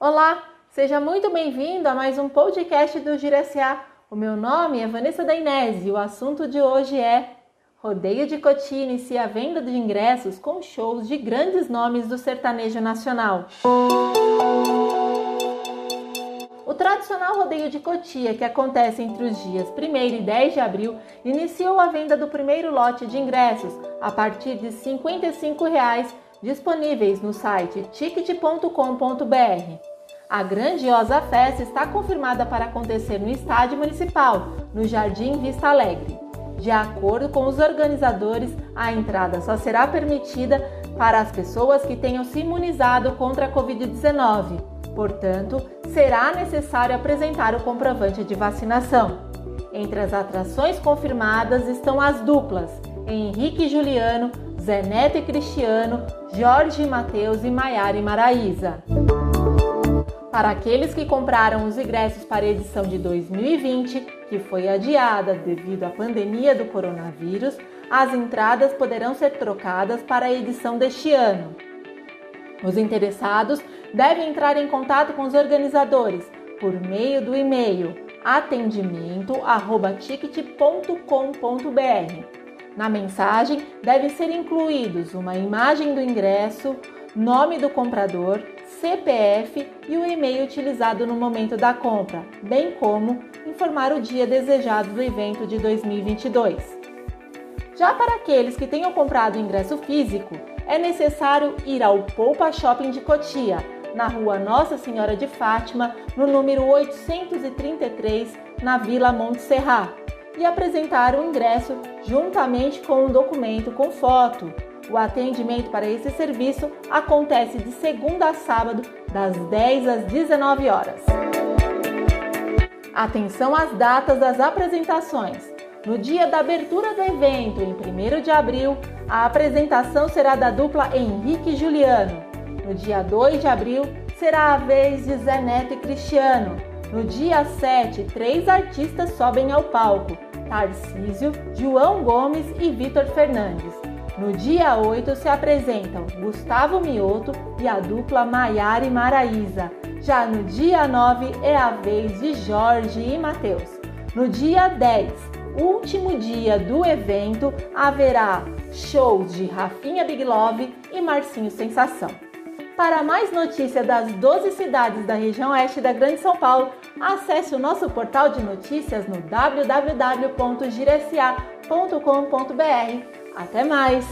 Olá, seja muito bem-vindo a mais um podcast do Giraciá. O meu nome é Vanessa Dainese e o assunto de hoje é Rodeio de Coti inicia a venda de ingressos com shows de grandes nomes do sertanejo nacional. O tradicional rodeio de Cotia, que acontece entre os dias 1 e 10 de abril, iniciou a venda do primeiro lote de ingressos a partir de 55 reais, disponíveis no site ticket.com.br. A grandiosa festa está confirmada para acontecer no Estádio Municipal, no Jardim Vista Alegre. De acordo com os organizadores, a entrada só será permitida para as pessoas que tenham se imunizado contra a Covid-19. Portanto, será necessário apresentar o comprovante de vacinação. Entre as atrações confirmadas estão as duplas Henrique e Juliano, Zé Neto e Cristiano, Jorge e e Maiara e Maraísa. Para aqueles que compraram os ingressos para a edição de 2020, que foi adiada devido à pandemia do coronavírus, as entradas poderão ser trocadas para a edição deste ano. Os interessados devem entrar em contato com os organizadores por meio do e-mail atendimento@ticket.com.br. Na mensagem devem ser incluídos uma imagem do ingresso, nome do comprador, CPF e o e-mail utilizado no momento da compra, bem como informar o dia desejado do evento de 2022. Já para aqueles que tenham comprado ingresso físico, é necessário ir ao Poupa Shopping de Cotia, na rua Nossa Senhora de Fátima, no número 833, na Vila Monte Serra, e apresentar o ingresso juntamente com um documento com foto, o atendimento para esse serviço acontece de segunda a sábado, das 10 às 19 horas. Atenção às datas das apresentações. No dia da abertura do evento, em 1 de abril, a apresentação será da dupla Henrique e Juliano. No dia 2 de abril, será a vez de Zé Neto e Cristiano. No dia 7, três artistas sobem ao palco: Tarcísio, João Gomes e Vitor Fernandes. No dia 8 se apresentam Gustavo Mioto e a dupla Maiara e Maraísa. Já no dia 9 é a vez de Jorge e Matheus. No dia 10, último dia do evento, haverá shows de Rafinha Big Love e Marcinho Sensação. Para mais notícias das 12 cidades da região oeste da Grande São Paulo, acesse o nosso portal de notícias no www.girecia.com.br até mais!